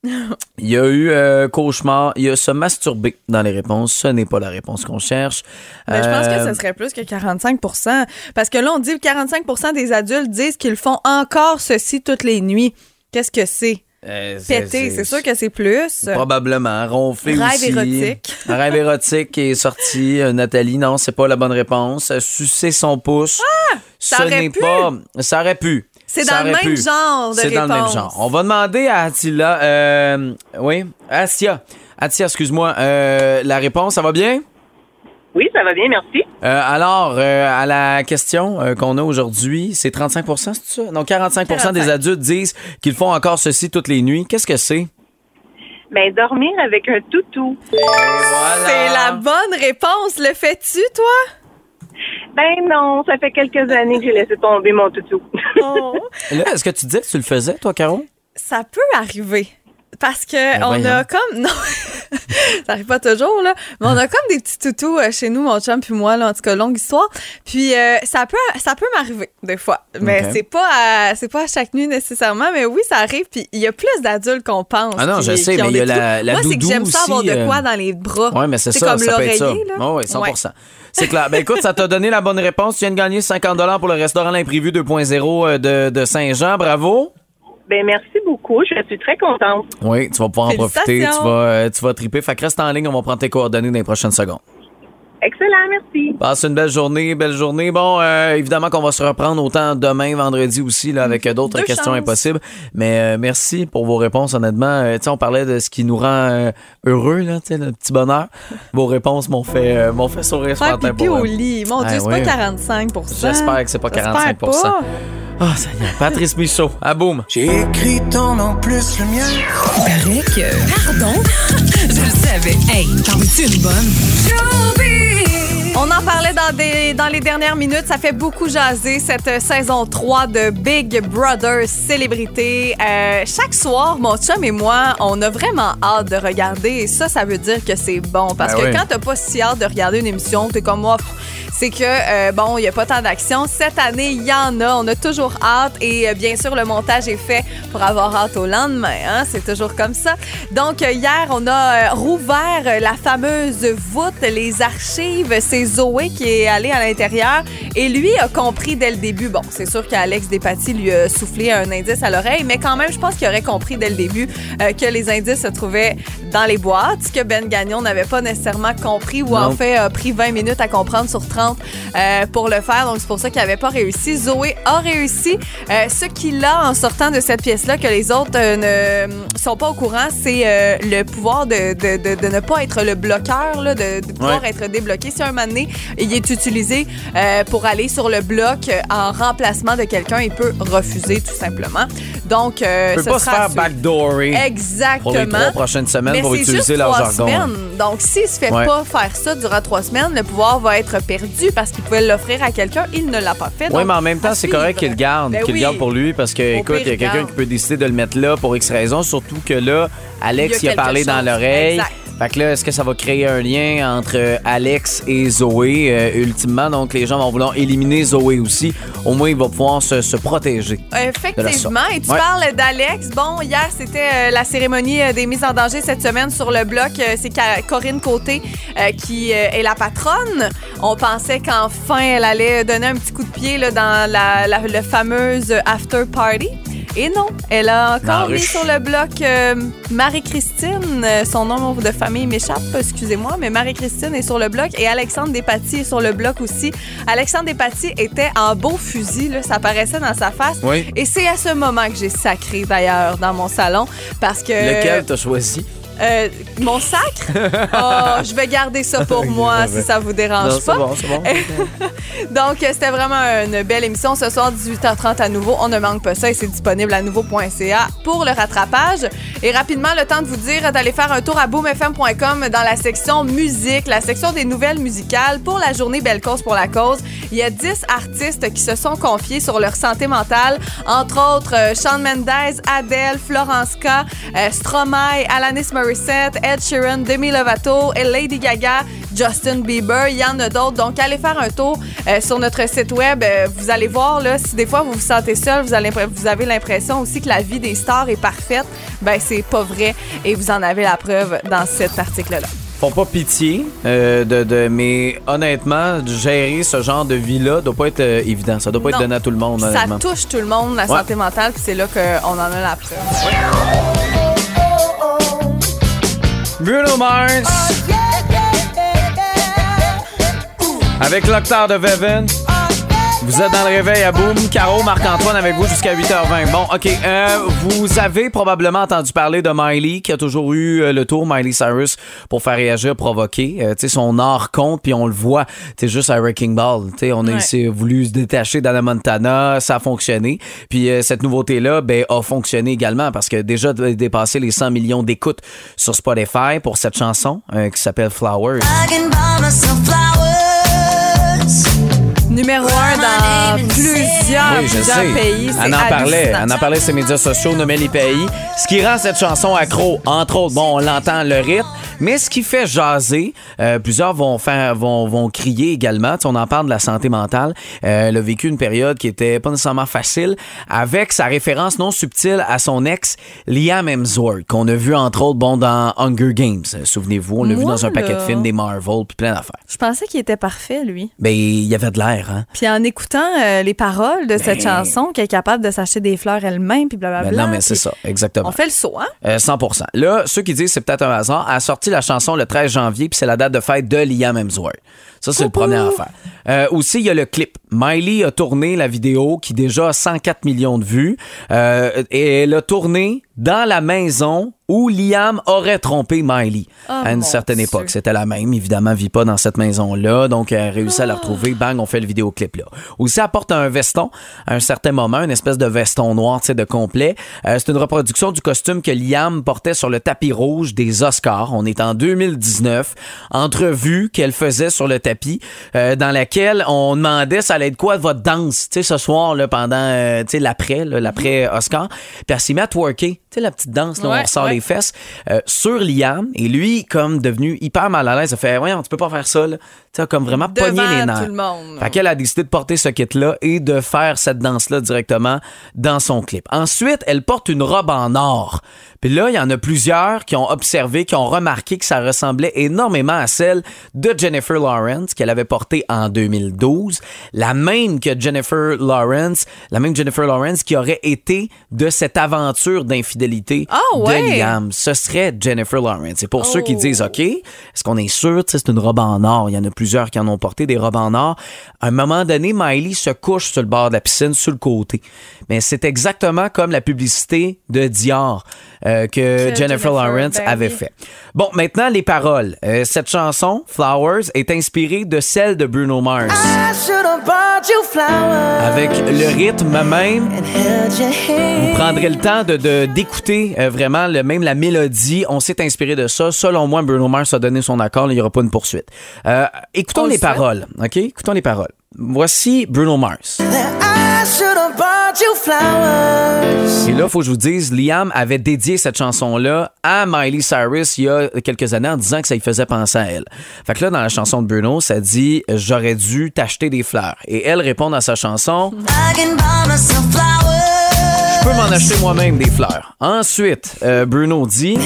(laughs) Il y a eu euh, cauchemar. Il y a se masturber dans les réponses. Ce n'est pas la réponse qu'on cherche. Mais je pense que Euh, ce serait plus que 45% Parce que là, on dit que 45% des adultes disent qu'ils font encore ceci toutes les nuits. Qu'est-ce que c'est? euh, c'est- Péter, c'est sûr que c'est plus. Probablement. Ronfler Rêve aussi. érotique. Un rêve érotique qui est sorti. Euh, Nathalie, non, c'est pas la bonne réponse. Euh, Sucer son pouce. Ah! ça Ce aurait n'est pu. pas. Ça aurait pu. C'est dans le même pu. genre de C'est dans le même genre. On va demander à Attila. euh, oui, Atia. Atia, excuse-moi. euh, la réponse, ça va bien? Oui, ça va bien, merci. Euh, alors, euh, à la question euh, qu'on a aujourd'hui, c'est 35 c'est ça? Donc, 45, 45. des adultes disent qu'ils font encore ceci toutes les nuits. Qu'est-ce que c'est? Ben, dormir avec un toutou. C'est la bonne réponse. Le fais-tu, toi? Ben non, ça fait quelques années que j'ai laissé tomber mon toutou. (laughs) Là, est-ce que tu disais que tu le faisais, toi, Caro? Ça peut arriver. Parce que Ben on voyons. a comme. (laughs) Non, ça arrive pas toujours, là. Mais on a comme des petits toutous euh, chez nous, mon chum puis moi, là. En tout cas, longue histoire. Puis euh, ça peut, ça peut m'arriver, des fois. Mais Ok. c'est pas à, c'est pas à chaque nuit nécessairement. Mais oui, ça arrive. Puis il y a plus d'adultes qu'on pense. Ah non, qui- je sais, mais il y a la- la Moi, c'est que doudou j'aime ça avoir aussi, de euh, quoi dans les bras. Oui, mais c'est C'est ça, comme ça. l'oreiller, là. Oh, oui, 100 Ouais. C'est clair. Ben écoute, ça t'a donné la bonne réponse. Tu viens de gagner 50 pour le restaurant L'Imprévu 2.0 euh, de, de Saint-Jean. Bravo. Ben merci beaucoup, je suis très contente. Oui, tu vas pouvoir en profiter. Tu vas, euh, tu vas triper. Fait que reste en ligne, on va prendre tes coordonnées dans les prochaines secondes. Excellent, merci. Passe une belle journée, belle journée. Bon, euh, évidemment qu'on va se reprendre autant demain, vendredi aussi, là, avec euh, d'autres questions chances. impossibles. Mais euh, merci pour vos réponses, honnêtement. Euh, on parlait de ce qui nous rend heureux, là, le petit bonheur. Vos réponses m'ont fait, m'ont fait sourire ce matin pipi pour au eux. lit. Mon Ah, Dieu, c'est pas 45 J'espère que c'est pas J'espère 45 pas. Ah, ça y est. Patrice Michaud, à boum. J'ai écrit ton nom plus le mien. Il paraît que. Pardon? (laughs) Je le savais. Hey, t'en veux-tu une bonne? On en parlait dans, des, dans les dernières minutes. Ça fait beaucoup jaser cette saison 3 de Big Brother Célébrité. Euh, chaque soir, mon chum et moi, on a vraiment hâte de regarder. Et ça, ça veut dire que c'est bon. Parce Ben que oui. quand t'as pas si hâte de regarder une émission, t'es comme moi, pff, c'est que, euh, bon, il y a pas tant d'action. Cette année, il y en a. On a toujours hâte. Et euh, bien sûr, le montage est fait pour avoir hâte au lendemain. Hein? C'est toujours comme ça. Donc, euh, hier, on a rouvert la fameuse voûte, les archives. C'est Zoé qui est allée à l'intérieur Et lui a compris dès le début. Bon, c'est sûr qu'Alex Despatie lui a soufflé un indice à l'oreille, mais quand même, je pense qu'il aurait compris dès le début euh, que les indices se trouvaient dans les boîtes, ce que Ben Gagnon n'avait pas nécessairement compris ou en fait a pris 20 minutes à comprendre sur 30 euh, pour le faire. Donc, c'est pour ça qu'il n'avait pas réussi. Zoé a réussi. Euh, ce qu'il a en sortant de cette pièce-là que les autres ne sont pas au courant, c'est le pouvoir de, de, de, de ne pas être le bloqueur, là, de, de pouvoir Ouais. être débloqué. Si un moment il est utilisé euh, pour aller sur le bloc euh, en remplacement de quelqu'un, il peut refuser tout simplement. Donc, euh, peut ce pas se sera à faire suivre. backdoorer Exactement. pour les trois prochaines semaines Mais pour utiliser juste leur trois jargon. semaines. Donc, s'il se fait Ouais. pas faire ça durant trois semaines, le pouvoir va être perdu parce qu'il pouvait l'offrir à quelqu'un. Il ne l'a pas fait. Oui, mais en même temps, c'est correct qu'il le garde, Ben qu'il oui. le garde pour lui parce que, Au écoute, il y a quelqu'un qui peut décider de le mettre là pour X raisons, surtout que là, Alex Il y a a parlé dans l'oreille. Fait que là, est-ce que ça va créer un lien entre euh, Alex et Zoé, euh, ultimement? Donc, les gens vont vouloir éliminer Zoé aussi. Au moins, il va pouvoir se, se protéger. Effectivement. Et tu Ouais. parles d'Alex. Bon, hier, c'était euh, la cérémonie des mises en danger cette semaine sur le bloc. C'est Corinne Côté euh, qui est la patronne. On pensait qu'enfin, elle allait donner un petit coup de pied là, dans la, fameuse after party. Et non, elle a encore mis sur le bloc euh, Marie-Christine. Euh, son nom de famille m'échappe, excusez-moi, mais Marie-Christine est sur le bloc et Alexandre Despatie est sur le bloc aussi. Alexandre Despatie était en beau fusil, là, ça paraissait dans sa face. Oui. Et c'est à ce moment que j'ai sacré d'ailleurs dans mon salon parce que. Lequel t'as choisi? Euh, mon sacre? (laughs) oh, je vais garder ça pour moi si ça vous dérange Non, pas. bon, bon. (laughs) Donc, euh, c'était vraiment une belle émission. Ce soir, 18h30 à nouveau. On ne manque pas ça et c'est disponible à nouveau.ca pour le rattrapage. Et rapidement, le temps de vous dire d'aller faire un tour à boomfm.com dans la section musique, la section des nouvelles musicales pour la journée Belle Cause pour la cause. Il y a 10 artistes qui se sont confiés sur leur santé mentale, entre autres euh, Shawn Mendes, Adele, Florence K, Stromae, Alanis Morissette, Ed Sheeran, Demi Lovato et Lady Gaga, Justin Bieber. Il y en a d'autres. Donc, allez faire un tour euh, sur notre site web. Euh, vous allez voir, là, si des fois vous vous sentez seul, vous, allez- vous avez l'impression aussi que la vie des stars est parfaite, ben c'est pas vrai. Et vous en avez la preuve dans cet article-là. font pas pitié, euh, de, de- mais honnêtement, gérer ce genre de vie-là doit pas être euh, évident. Ça doit pas être donné à tout le monde, Ça touche tout le monde, la Ouais. santé mentale, puis c'est là qu'on en a la preuve. Bruno Mars! Avec l'octave de Veven. Vous êtes dans le réveil à Boom. Caro, Marc-Antoine avec vous jusqu'à 8h20. Bon, OK. euh, vous avez probablement entendu parler de Miley, qui a toujours eu euh, le tour, Miley Cyrus, pour faire réagir, provoquer. Euh, tu sais, son art compte, puis on le voit. Tu sais, juste à Wrecking Ball. Tu sais, on a Ouais. voulu se détacher d'Anna Montana. Ça a fonctionné. Puis euh, cette nouveauté-là, ben, a fonctionné également parce que déjà de dépasser les 100 millions d'écoutes sur Spotify pour cette chanson euh, qui s'appelle Flowers. Numéro un dans plusieurs, Oui, je plusieurs sais. pays. Elle en parlait. Elle en parlait sur ses médias sociaux, nommait les pays. Ce qui rend cette chanson accro, entre autres, bon, on l'entend le rythme, mais ce qui fait jaser, euh, plusieurs vont faire, vont, vont crier également. Tu sais, on en parle de la santé mentale. Euh, elle a vécu une période qui était pas nécessairement facile, avec sa référence non subtile à son ex Liam Hemsworth, qu'on a vu entre autres, bon, dans Hunger Games. Euh, Souvenez-vous, on l'a vu dans un paquet de films des Marvel, puis plein d'affaires. Je pensais qu'il était parfait, lui. Ben, il y avait de l'air, Puis en écoutant euh, les paroles de cette chanson, qu'elle est capable de s'acheter des fleurs elle-même, puis blablabla. Ben non, mais c'est ça, exactement. On fait le saut, hein? Euh, 100% Là, ceux qui disent c'est peut-être un hasard, a sorti la chanson le 13 janvier, puis c'est la date de fête de Liam Hemsworth. Ça, c'est le premier affaire. Euh, aussi, il y a le clip. Miley a tourné la vidéo qui déjà a 104 millions de vues. Euh, et elle a tourné dans la maison où Liam aurait trompé Miley Oh, à une mon certaine Dieu. époque. C'était la même, évidemment, vit pas dans cette maison-là. Donc, elle a réussi à la retrouver. Bang, on fait le vidéoclip là. Aussi, elle porte un veston à un certain moment, une espèce de veston noir, tu sais, de complet. Euh, c'est une reproduction du costume que Liam portait sur le tapis rouge des Oscars. On est en 2019. Entrevue qu'elle faisait sur le tapis, euh, dans laquelle on demandait ça allait être quoi votre danse, tu sais, ce soir, là, pendant, euh, tu sais, l'après, l'après Oscar. Puis elle s'est mise à twerker, tu sais, la petite danse, là, Ouais, on ressort ouais. les fesses, euh, sur Liam. Et lui, comme devenu hyper mal à l'aise, a fait, voyons, tu peux pas faire ça, là. Tu sais, comme vraiment Devant pogné les nerfs. tout le monde. Fait qu'elle a décidé de porter ce kit-là et de faire cette danse-là directement dans son clip. Ensuite, elle porte une robe en or. Puis là, il y en a plusieurs qui ont observé, qui ont remarqué que ça ressemblait énormément à celle de Jennifer Lawrence. Lawrence qu'elle avait portée en 2012, la même que Jennifer Lawrence, la même Jennifer Lawrence qui aurait été de cette aventure d'infidélité Ah, de. Liam. Ce serait Jennifer Lawrence. Et pour ceux qui Oh. disent, OK, est-ce qu'on est sûr, c'est une robe en or. Il y en a plusieurs qui en ont porté des robes en or. À un moment donné, Miley se couche sur le bord de la piscine, sur le côté. Mais c'est exactement comme la publicité de Dior euh, que, Que Jennifer, Jennifer, Lawrence ben avait oui. fait. Bon, maintenant, les paroles. Euh, cette chanson, Flowers, est inspirée de celle de Bruno Mars. Avec le rythme même, vous prendrez le temps de d'écouter euh, vraiment le, même la mélodie. On s'est inspiré de ça. Selon moi, Bruno Mars a donné son accord. Il n'y aura pas une poursuite. Euh, écoutons On le les paroles. OK? Écoutons les paroles. Voici Bruno Mars. Et là, il faut que je vous dise, Liam avait dédié cette chanson-là à Miley Cyrus il y a quelques années en disant que ça lui faisait penser à elle. Fait que là, dans la chanson de Bruno, ça dit « J'aurais dû t'acheter des fleurs ». Et elle répond dans sa chanson « Je peux m'en acheter moi-même des fleurs ». Ensuite, euh, Bruno dit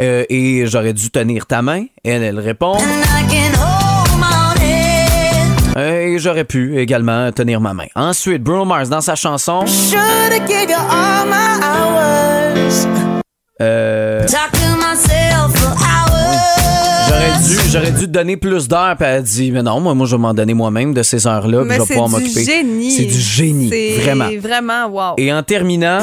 euh, Et j'aurais dû tenir ta main ». Elle, elle répond Et j'aurais pu également tenir ma main. Ensuite, Bruno Mars dans sa chanson euh, J'aurais dû, j'aurais dû te donner plus d'heures, puis elle a dit, mais non, moi, moi, je vais m'en donner moi-même de ces heures-là, puis je vais c'est pouvoir du m'occuper. génie. C'est du génie, C'est vraiment. vraiment wow. Et en terminant,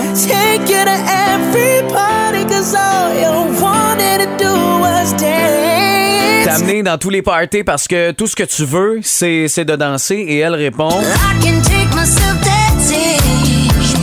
t'amener dans tous les parties parce que tout ce que tu veux, c'est, c'est de danser. Et elle répond,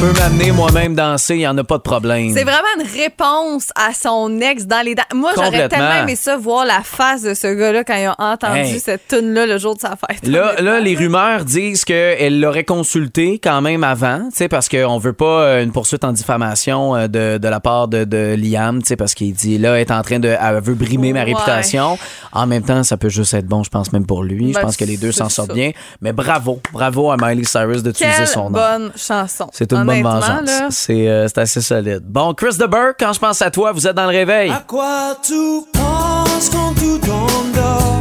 je peux m'amener moi-même danser, il n'y en a pas de problème. C'est vraiment une réponse à son ex dans les dents. Moi, j'aurais tellement aimé ça, voir la face de ce gars-là quand il a entendu Hey. cette tune-là le jour de sa fête. Là, là, les rumeurs disent qu'elle l'aurait consulté quand même avant, parce qu'on veut pas euh, une poursuite en diffamation euh, de, de la part de, de Liam, parce qu'il dit là, elle est en train de, elle veut brimer ma réputation. En même temps, ça peut juste être bon, je pense même pour lui. je Ben, pense que les deux s'en sortent bien. Mais bravo, bravo à Miley Cyrus d'utiliser son nom. bonne chanson. C'est une bonne vengeance. C'est euh, assez solide. Bon, Chris de Burke, quand je pense à toi, vous êtes dans le réveil. quoi tu penses quand tout endort?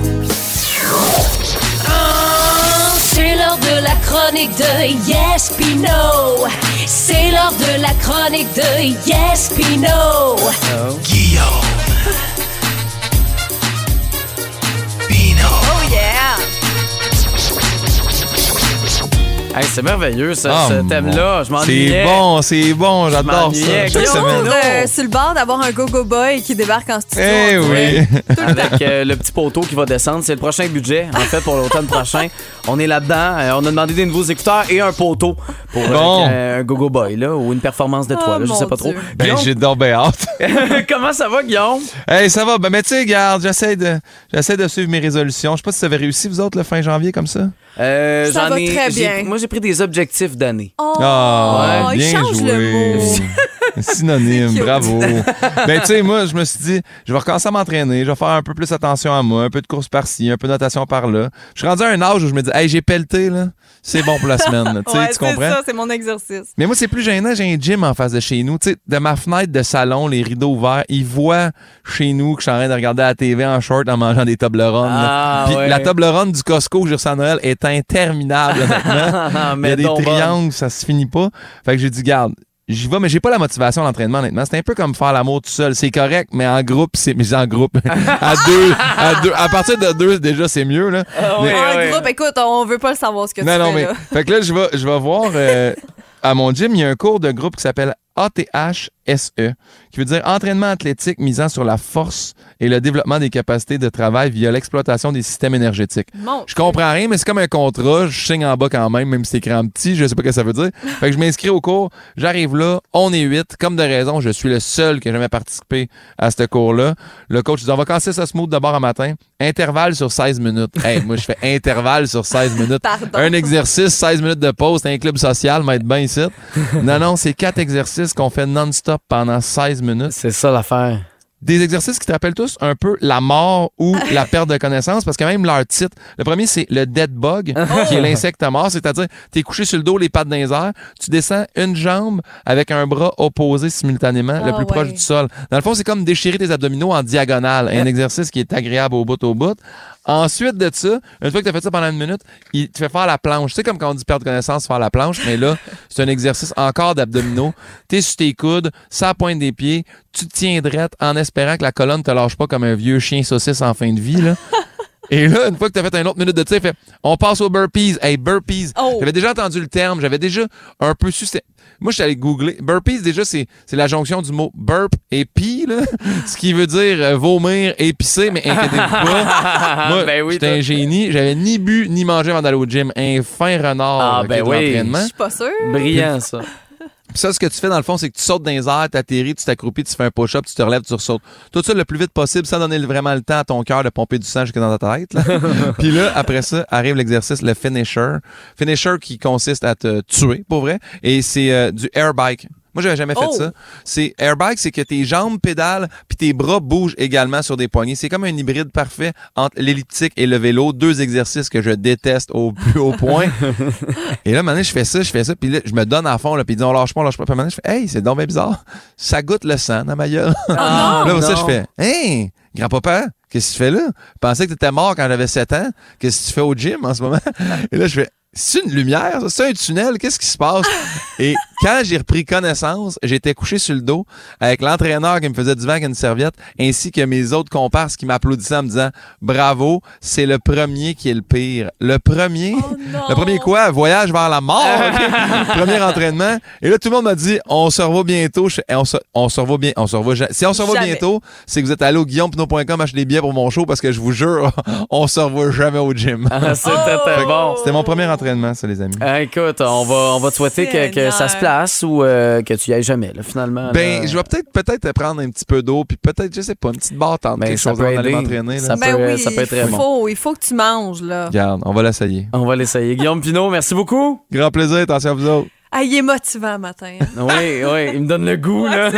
C'est l'heure de la chronique de Yes Pino. C'est l'heure de la chronique de Yes Pino. Guillaume. Hey, c'est merveilleux, ça, Ah, ce thème-là. Je m'ennuyais. C'est bon, c'est bon, j'adore ça. Chaque Guillaume, semaine. Euh, sur le bord d'avoir un go-go boy qui débarque en studio. Eh oui. (laughs) avec euh, le petit poteau qui va descendre. C'est le prochain budget, en fait, pour l'automne prochain. On est là-dedans. Euh, on a demandé des nouveaux écouteurs et un poteau pour euh, Bon. un go-go boy, là, ou une performance de toi. Oh, là, je sais pas trop. Ben, Guillaume, j'ai donc bien hâte. (laughs) comment ça va, Guillaume? Hey, ça va. Ben, mais tu sais, regarde, j'essaie de, j'essaie de suivre mes résolutions. Je sais pas si ça avait réussi, vous autres, le fin janvier, comme ça. Euh, Ça j'en va ai- très bien. Moi, j'ai pris des objectifs d'année. Oh, Ah, il bien change joué. le mot. (laughs) (laughs) Synonyme, bravo. (laughs) ben, tu sais, moi, je me suis dit, je vais recommencer à m'entraîner, je vais faire un peu plus attention à moi, un peu de course par-ci, un peu de natation par-là. Je suis rendu à un âge où je me dis, hey, j'ai pelleté, là. C'est bon pour la semaine, là. tu Ouais, tu c'est comprends? ça, c'est mon exercice. Mais moi, c'est plus gênant. J'ai un gym en face de chez nous. Tu sais, de ma fenêtre de salon, les rideaux ouverts, ils voient chez nous que je suis en train de regarder la TV en short en mangeant des Toblerones. Ah, Puis ouais. la Toblerone du Costco que j'ai reçu à Noël est interminable, honnêtement. (laughs) Il y a des triangles, ça se finit pas. Fait que j'ai dit, garde, j'y vais, mais j'ai pas la motivation à l'entraînement, honnêtement. C'est un peu comme faire l'amour tout seul. C'est correct, mais en groupe, c'est. Mais en groupe. (laughs) à deux, à deux. À partir de deux, déjà, c'est mieux, là. Ah, Mais- en ouais. groupe, écoute, on veut pas le savoir ce que non, tu non, fais, mais. là. Fait que là, je vais, je vais voir. euh, à mon gym, il y a un cours de groupe qui s'appelle ATHSE, qui veut dire entraînement athlétique misant sur la force et le développement des capacités de travail via l'exploitation des systèmes énergétiques. Mon Je comprends rien, mais c'est comme un contrat. Je signe en bas quand même, même si c'est écrit en petit. Je sais pas ce que ça veut dire. Fait que je m'inscris au cours. J'arrive là. On est huit. Comme de raison, je suis le seul qui a jamais participé à ce cours-là. Le coach dit, on va casser ça smooth d'abord un matin. Intervalle sur 16 minutes. Hey, moi, je fais (laughs) intervalle sur 16 minutes. Pardon. Un exercice, 16 minutes de pause. C'est un club social, m'être bien ici. Non, non, c'est quatre exercices qu'on fait non-stop pendant 16 minutes. C'est ça l'affaire. des exercices qui te rappellent tous un peu la mort ou (laughs) la perte de connaissance parce que même leur titre, le premier c'est le dead bug (laughs) qui est l'insecte mort, c'est-à-dire tu es couché sur le dos, les pattes dans les airs, tu descends une jambe avec un bras opposé simultanément, le Ah, plus proche du sol. Dans le fond, c'est comme déchirer tes abdominaux en diagonale, un exercice qui est agréable au bout au bout. Ensuite de ça, une fois que tu as fait ça pendant une minute, il te fait faire la planche. Tu sais, comme quand on dit perdre connaissance, faire la planche, mais là, (laughs) c'est un exercice encore d'abdominaux. Tu es sur tes coudes, ça pointe des pieds, tu te tiens drette en espérant que la colonne te lâche pas comme un vieux chien saucisse en fin de vie. Là. (laughs) Et là, une fois que tu as fait une autre minute de il fait on passe aux burpees. Hey, burpees. Oh. J'avais déjà entendu le terme, j'avais déjà un peu su. Moi, je suis allé googler. Burpees, déjà, c'est c'est la jonction du mot burp et pee, là, (laughs) ce qui veut dire euh, vomir et pisser, mais inquiétez-vous pas. (laughs) Moi, Ben oui, j'étais un génie. J'avais ni bu ni mangé avant d'aller au gym. Un fin renard Ah, euh, ben oui. Je suis pas sûre. Brillant, ça. Ça, ce que tu fais dans le fond, c'est que tu sautes dans les airs, t'atterris, tu t'accroupis, tu fais un push-up, tu te relèves, tu ressautes. Tout ça le plus vite possible, sans donner vraiment le temps à ton cœur de pomper du sang jusque dans ta tête. là. (laughs) Puis là, après ça, arrive l'exercice, le finisher. Finisher qui consiste à te tuer, pour vrai. Et c'est euh, du air bike. Moi, j'avais jamais fait Oh. ça. C'est air bike, c'est que tes jambes pédalent puis tes bras bougent également sur des poignées. C'est comme un hybride parfait entre l'elliptique et le vélo, deux exercices que je déteste au (laughs) plus haut point. (laughs) et là, maintenant, je fais ça, je fais ça, puis là, je me donne à fond, là, puis ils disent on lâche pas, on lâche pas. Puis maintenant, je fais hey, c'est donc bien bizarre. Ça goûte le sang dans ma gueule. (laughs) Ah, là, ça, non. je fais hey, grand-papa, qu'est-ce que tu fais là? Je pensais que tu étais mort quand j'avais 7 ans. Qu'est-ce que tu fais au gym en ce moment? Et là, je fais c'est une lumière, ça? c'est un tunnel, qu'est-ce qui se passe? Et quand j'ai repris connaissance, j'étais couché sur le dos avec l'entraîneur qui me faisait du vent avec une serviette, ainsi que mes autres comparses qui m'applaudissaient en me disant Bravo, c'est le premier qui est le pire. Le premier, Oh le premier quoi? Voyage vers la mort. (laughs) premier entraînement. Et là, tout le monde m'a dit On se revoit bientôt. Je Eh, on, se, on se revoit bien. On se revoit Si on se revoit Jamais. bientôt, c'est que vous êtes allé au guillaumepinot.com acheter des billets pour mon show parce que je vous jure, (laughs) on se revoit jamais au gym. Ah, C'était Oh! bon. C'était mon premier entraînement, ça, les amis. Ah, écoute, on va, on va te souhaiter que, que ça se place ou euh, que tu y ailles jamais, là, finalement. Ben, là. je vais peut-être peut-être prendre un petit peu d'eau, puis peut-être, je sais pas, une petite battante, Ben, quelque chose peut avant d'aller aider. m'entraîner. Ça Ben peut- oui, ça peut être très il bon. faut, il faut que tu manges, là. Regarde, on va l'essayer. On va l'essayer. Guillaume Pinot, merci beaucoup. Grand plaisir, attention à vous autres. Ah, il est motivant matin. Oui, oui, il me donne le goût, là.